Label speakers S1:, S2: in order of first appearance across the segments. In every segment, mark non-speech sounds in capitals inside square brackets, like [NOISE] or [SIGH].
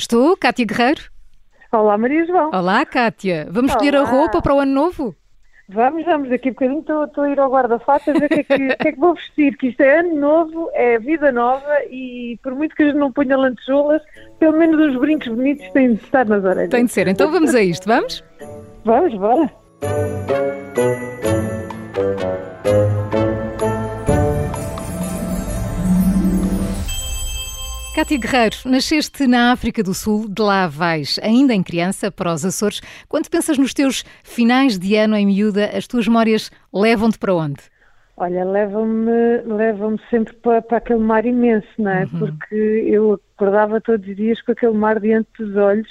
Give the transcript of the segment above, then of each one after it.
S1: Estou, Cátia Guerreiro.
S2: Olá, Maria João.
S1: Olá, Cátia. Vamos escolher a roupa para o ano novo?
S2: Vamos, vamos, daqui a bocadinho estou, estou a ir ao guarda-fatos a ver o que, é que, [LAUGHS] que é que vou vestir, que isto é ano novo, é vida nova e por muito que a gente não ponha lantejoulas, pelo menos os brincos bonitos têm de estar nas orelhas.
S1: Tem de ser. Então vamos a isto, vamos?
S2: Vamos, bora.
S1: Cátia Guerreiro, nasceste na África do Sul, de lá vais, ainda em criança, para os Açores. Quando pensas nos teus finais de ano em miúda, as tuas memórias levam-te para onde?
S2: Olha, leva-me leva sempre para, para aquele mar imenso, não é? Porque eu acordava todos os dias com aquele mar diante dos olhos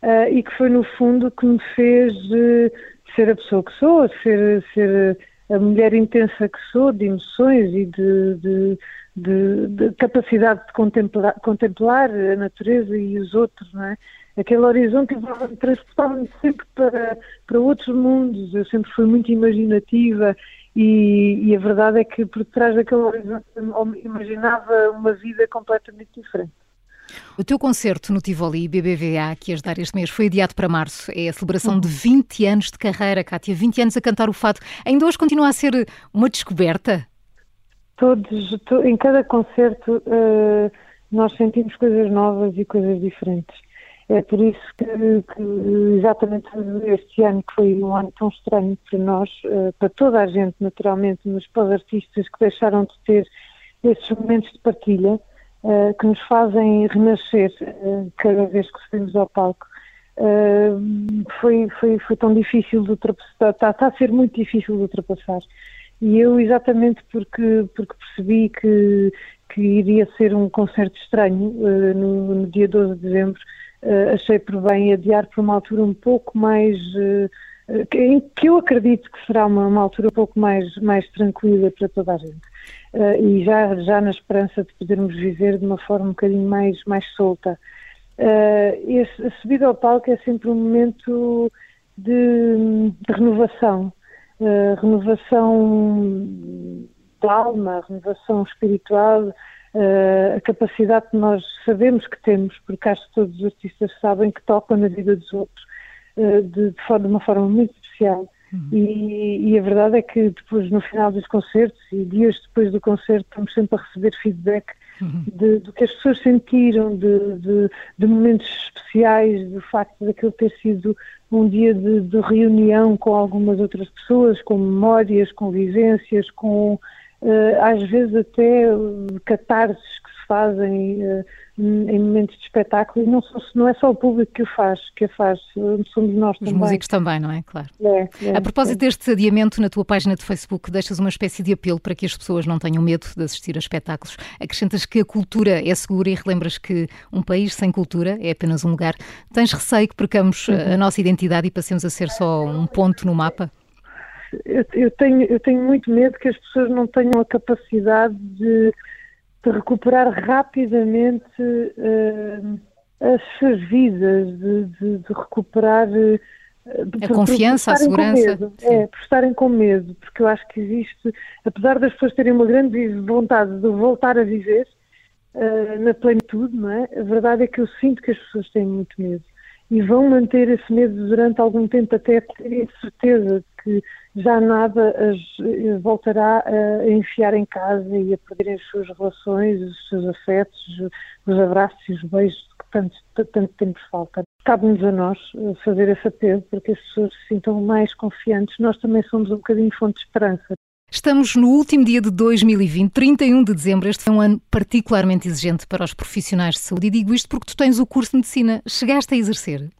S2: ah, e que foi no fundo que me fez eh, ser a pessoa que sou, ser, ser a mulher intensa que sou, de emoções e de, de, de- de capacidade de contemplar, contemplar a natureza e os outros, não é? Aquele horizonte transportava-me sempre para, para outros mundos, eu sempre fui muito imaginativa e, e a verdade é que por trás daquele horizonte imaginava uma vida completamente diferente.
S1: O teu concerto no Tivoli BBVA, que ias dar este mês, foi adiado para março. É a celebração de 20 anos de carreira, Cátia. 20 anos a cantar o fado. Ainda hoje continua a ser uma descoberta?
S2: Todos, to- em cada concerto eh, nós sentimos coisas novas e coisas diferentes. É por isso que, que exatamente este ano, que foi um ano tão estranho para nós, eh, para toda a gente naturalmente, mas para os artistas que deixaram de ter esses momentos de partilha, eh, que nos fazem renascer cada vez que subimos ao palco. Foi, foi, foi tão difícil de ultrapassar, está, está a ser muito difícil de ultrapassar. E eu, exatamente porque, porque percebi que, que iria ser um concerto estranho eh, no, no dia 12 de dezembro, eh, achei por bem adiar para uma altura um pouco mais. eh, que, que eu acredito que será uma, uma altura um pouco mais, mais tranquila para toda a gente. E já, já na esperança de podermos viver de uma forma um bocadinho mais, mais solta. A subida ao palco é sempre um momento de, de renovação. Uh, renovação da alma, renovação espiritual, uh, a capacidade que nós sabemos que temos, porque acho que todos os artistas sabem que tocam na vida dos outros uh, de, de forma- de uma forma muito especial. E, e a verdade é que depois, no final dos concertos e dias depois do concerto, estamos sempre a receber feedback de- do que as pessoas sentiram, de, de- de momentos especiais, do facto daquilo ter sido um dia de, reunião com algumas outras pessoas, com memórias, com vivências, com eh, às vezes até catarses que se fazem eh, em momentos de espetáculo e não, não é só o público que o faz, que a faz, eh, somos nós
S1: Os
S2: também.
S1: músicos também, não é? Claro.
S2: É, é,
S1: A propósito deste adiamento, na tua página de Facebook, deixas uma espécie de apelo para que as pessoas não tenham medo de assistir a espetáculos. Acrescentas que a cultura é segura e relembras que um país sem cultura é apenas um lugar. Tens receio que percamos a nossa identidade e passemos a ser só um ponto no mapa?
S2: eu, eu tenho, eu tenho muito medo que as pessoas não tenham a capacidade de, de recuperar rapidamente eh, as suas vidas, de, de- de recuperar eh,
S1: A confiança, a
S2: estarem com
S1: segurança.
S2: medo. É, por estarem com medo, porque eu acho que existe, apesar das pessoas terem uma grande vontade de voltar a viver eh, na plenitude, não é? A verdade é que eu sinto que as pessoas têm muito medo e vão manter esse medo durante algum tempo até terem certeza de que já nada as eh, voltará a enfiar em casa e a perderem as suas relações, os seus afetos, os abraços e os beijos que tanto, tanto temos falta. Cabe-nos a nós eh, fazer esse apelo para que as pessoas se sintam mais confiantes. Nós também somos um bocadinho fonte de esperança.
S1: Estamos no último dia de 2020, 31 de dezembro. Este é um ano particularmente exigente para os profissionais de saúde. E digo isto porque tu tens o curso de medicina. Chegaste a exercer?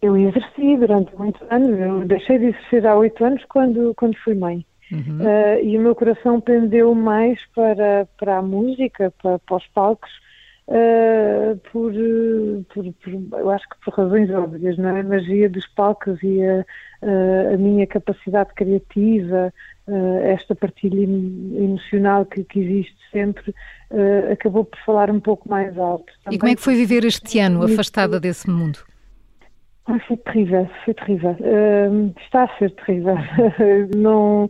S2: Eu exerci durante muitos anos, eu deixei de exercer há oito anos quando, quando fui mãe. Eh, e o meu coração pendeu mais para, para a música, para, para os palcos, eh, por, por, por- eu acho que por razões óbvias, não é? A magia dos palcos e a, a- a minha capacidade criativa, eh, esta partilha em- emocional que, que existe sempre, acabou por falar um pouco mais alto.
S1: E como é que foi viver este ano afastada desse mundo?
S2: Ah, foi terrível, foi terrível. Hum, está a ser terrível. Não,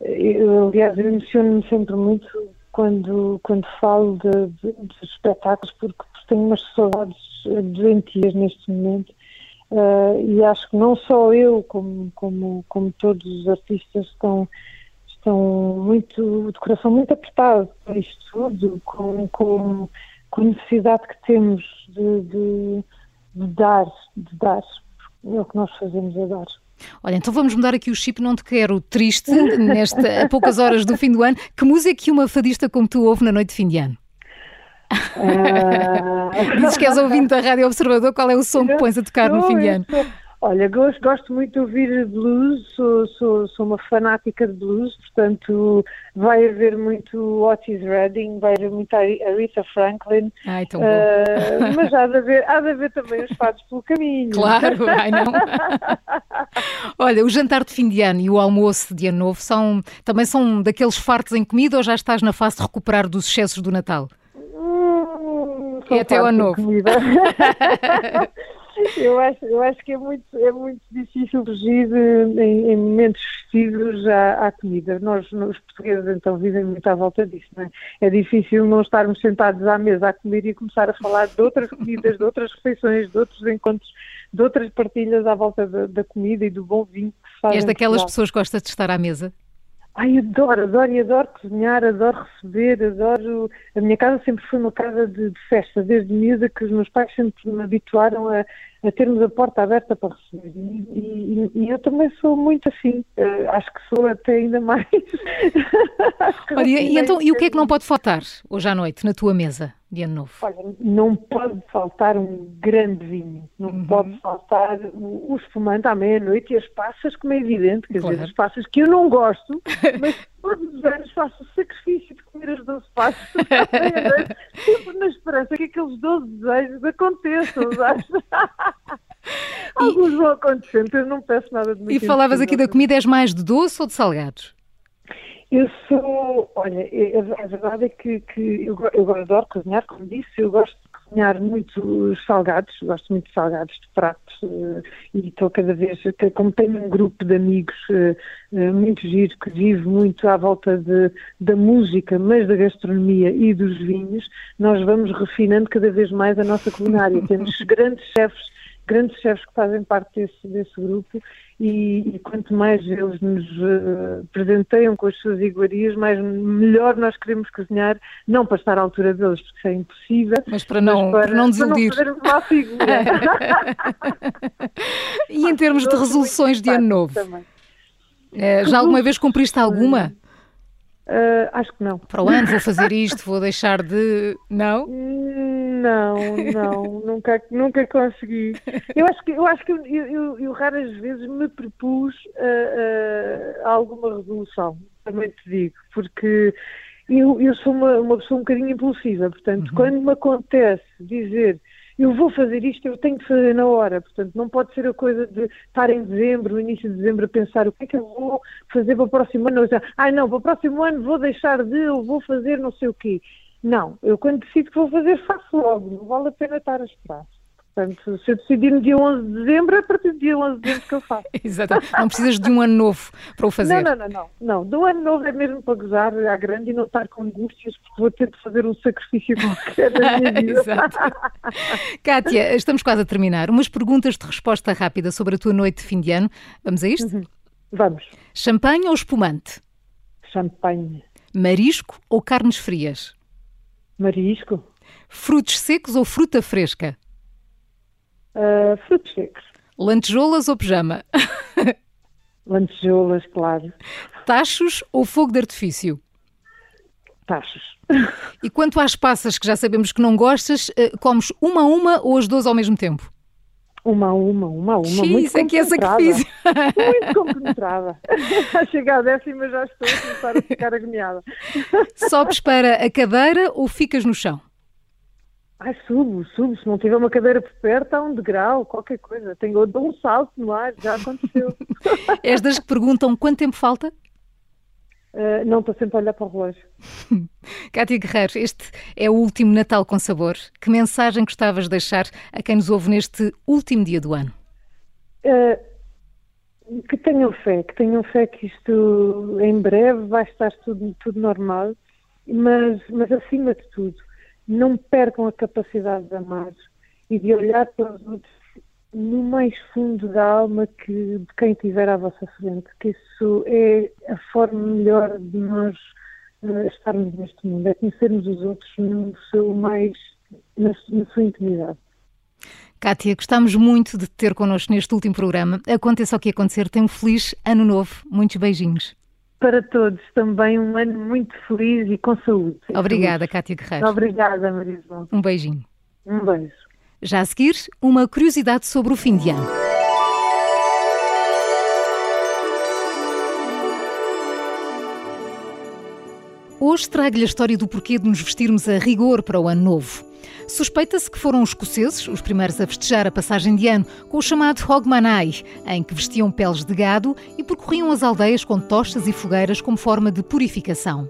S2: eu, aliás, eu emociono-me sempre muito quando, quando falo de, de- dos espetáculos, porque tenho umas saudades doentias neste momento. Uh, e acho que não só eu, como, como, como todos os artistas estão, estão muito, de coração muito apertado para isto tudo, com, com, com a necessidade que temos de, de, de dar, de dar. É o que nós fazemos é dar.
S1: Olha, então vamos mudar aqui o chip, não te quero triste, [LAUGHS] nesta, a poucas horas do fim do ano. Que música que uma fadista como tu ouve na noite de fim de ano? Uh... [LAUGHS] Dizes que és ouvinte da Rádio Observador, qual é o som que pões a tocar no fim de ano?
S2: Olha, gosto, gosto muito de ouvir blues, sou, sou, sou uma fanática de blues, portanto vai haver muito Otis Redding, vai haver muito Aretha Franklin,
S1: ai, tão uh, [LAUGHS]
S2: mas há de, haver, há de haver também os fados pelo caminho.
S1: Claro, ai não. [LAUGHS] Olha, o jantar de fim de ano e o almoço de ano novo são, também são daqueles fartos em comida ou já estás na fase de recuperar dos excessos do Natal?
S2: é até o ano novo. [LAUGHS] eu, acho, eu acho que é muito, é muito difícil fugir em, em momentos festivos à, à, comida. Nós, os portugueses, então, vivem muito à volta disso. Não é? é difícil não estarmos sentados à mesa a comer e começar a falar de outras comidas, de outras refeições, de outros encontros, de outras partilhas à volta da, da comida e do bom vinho que se faz.
S1: És daquelas pessoas que gostas de estar à mesa?
S2: Ai, adoro, adoro e adoro cozinhar, adoro receber, adoro. A minha casa sempre foi uma casa de, de festa, desde miúda que os meus pais sempre me habituaram a, a termos a porta aberta para receber. E, e, e eu também sou muito assim, uh, acho que sou até ainda mais. [LAUGHS]
S1: Olha, e, então, e o que é que não pode faltar hoje à noite na tua mesa? de Ano Novo?
S2: Olha, não pode faltar um grande vinho, não uhum. pode faltar o, o espumante à meia-noite e as passas, como é evidente, quer claro. dizer, as passas que eu não gosto, mas todos os anos faço o sacrifício de comer as 12 passas sempre na esperança que aqueles 12 desejos aconteçam, [LAUGHS] Alguns vão acontecendo, eu não peço nada de muito
S1: E falavas aqui da comida, és mais de doce ou de salgados?
S2: Eu sou, olha, a, verdade é que, que eu, eu adoro cozinhar, como disse, eu gosto cozinhar muito salgados, gosto muito de salgados de pratos uh, e estou cada vez, como tenho um grupo de amigos uh, uh, muito giro que vive muito à volta de, da música, mas da gastronomia e dos vinhos, nós vamos refinando cada vez mais a nossa culinária. [LAUGHS] Temos grandes chefes grandes chefes que fazem parte desse, desse grupo e, e, quanto mais eles nos uh, presenteiam com as suas iguarias, mais melhor nós queremos cozinhar, não para estar à altura deles, porque isso é impossível,
S1: mas para não, mas para, para não desiludir.
S2: Para não má figura. [LAUGHS]
S1: e em termos de resoluções de ano novo? Uh, já alguma vez cumpriste alguma?
S2: Uh, acho que não.
S1: Para o ano vou fazer isto, vou deixar de. Não?
S2: Não, não, nunca, nunca consegui. Eu acho que, eu, acho que eu, eu, eu raras vezes me propus a, a, a, alguma resolução, também te digo, porque eu, eu sou uma, uma pessoa um bocadinho impulsiva, portanto, uhum. quando me acontece dizer eu vou fazer isto, eu tenho que fazer na hora. Portanto, não pode ser a coisa de estar em dezembro, no início de dezembro, a pensar o que é que eu vou fazer para o próximo ano. Ah, não, para o próximo ano vou deixar de, eu vou fazer não sei o quê. Não, eu quando decido que vou fazer, faço logo. Não vale a pena estar a esperar. Portanto, se eu decidir no dia 11 de dezembro, é a partir do dia 11 de dezembro que eu faço. [LAUGHS]
S1: Exato. Não precisas de um ano novo para o fazer.
S2: Não, não, não. não. não. Do ano novo é mesmo para gozar à grande e não estar com angústias, porque vou ter de fazer um sacrifício [LAUGHS] qualquer minha [LAUGHS] vida.
S1: Exato. Kátia, estamos quase a terminar. Umas perguntas de resposta rápida sobre a tua noite de fim de ano. Vamos a isto? Uhum.
S2: Vamos.
S1: Champanhe ou espumante?
S2: Champanhe.
S1: Marisco ou carnes frias?
S2: Marisco.
S1: Frutos secos ou fruta fresca?
S2: Uh, frutos secos.
S1: Lantejoulas ou pijama? [LAUGHS]
S2: Lantejoulas, claro.
S1: Tachos ou fogo de artifício?
S2: Tachos. [LAUGHS]
S1: E quanto às passas que já sabemos que não gostas, eh, comes uma a uma ou as duas ao mesmo tempo?
S2: Uma a uma, uma a uma.
S1: Sim, muito isso é que é sacrifício. [LAUGHS]
S2: Muito compenetrada. A chegar à décima já estou a começar a ficar agoniada.
S1: Sobes para a cadeira ou ficas no chão?
S2: Ai, subo, subo. Se não tiver uma cadeira por perto, há um degrau, qualquer coisa. Tenho, dou um salto no ar, já aconteceu. [LAUGHS]
S1: És das que perguntam quanto tempo falta?
S2: Uh, não, estou sempre a olhar para o relógio. [LAUGHS]
S1: Cátia Guerreiro, este é o último Natal com Sabor. Que mensagem gostavas de deixar a quem nos ouve neste último dia do ano?
S2: Uh, que tenham fé, que tenham fé que isto em breve vai estar tudo, tudo normal, mas, mas acima de tudo, não percam a capacidade de amar e de olhar para os outros no mais fundo da alma que de quem tiver à vossa frente, que isso é a forma melhor de nós uh, estarmos neste mundo, é conhecermos os outros no seu mais, na, na sua intimidade.
S1: Kátia, gostamos muito de te ter connosco neste último programa. Aconteça o que acontecer, tenha um feliz ano novo. Muitos beijinhos.
S2: Para todos também um ano muito feliz e com saúde.
S1: Obrigada, feliz. Kátia Guerreiro.
S2: Obrigada, Marisol.
S1: Um beijinho.
S2: Um beijo.
S1: Já a seguir, uma curiosidade sobre o fim de ano. Hoje trago-lhe a história do porquê de nos vestirmos a rigor para o ano novo. Suspeita-se que foram os escoceses os primeiros a festejar a passagem de ano com o chamado Hogmanay, em que vestiam peles de gado e percorriam as aldeias com tochas e fogueiras como forma de purificação.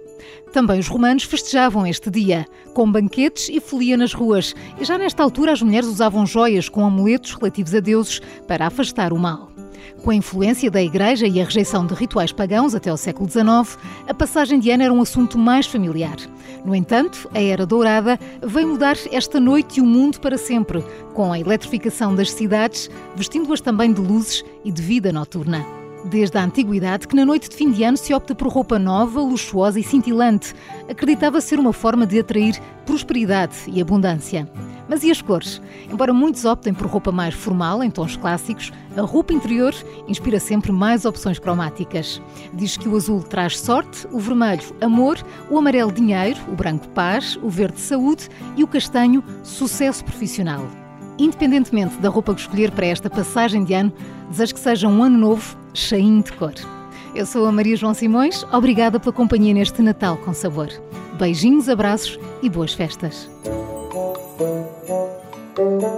S1: Também os romanos festejavam este dia, com banquetes e folia nas ruas, e já nesta altura as mulheres usavam joias com amuletos relativos a deuses para afastar o mal. Com a influência da Igreja e a rejeição de rituais pagãos até o século XIX, a passagem de ano era um assunto mais familiar. No entanto, a Era Dourada veio mudar esta noite e o mundo para sempre, com a eletrificação das cidades, vestindo-as também de luzes e de vida noturna. Desde a antiguidade que na noite de fim de ano se opta por roupa nova, luxuosa e cintilante. Acreditava ser uma forma de atrair prosperidade e abundância. Mas e as cores? Embora muitos optem por roupa mais formal, em tons clássicos, a roupa interior inspira sempre mais opções cromáticas. Diz que o azul traz sorte, o vermelho amor, o amarelo dinheiro, o branco paz, o verde saúde e o castanho sucesso profissional. Independentemente da roupa que escolher para esta passagem de ano, desejo que seja um ano novo, cheinho de cor. Eu sou a Maria João Simões, obrigada pela companhia neste Natal com sabor. Beijinhos, abraços e boas festas. Thank you.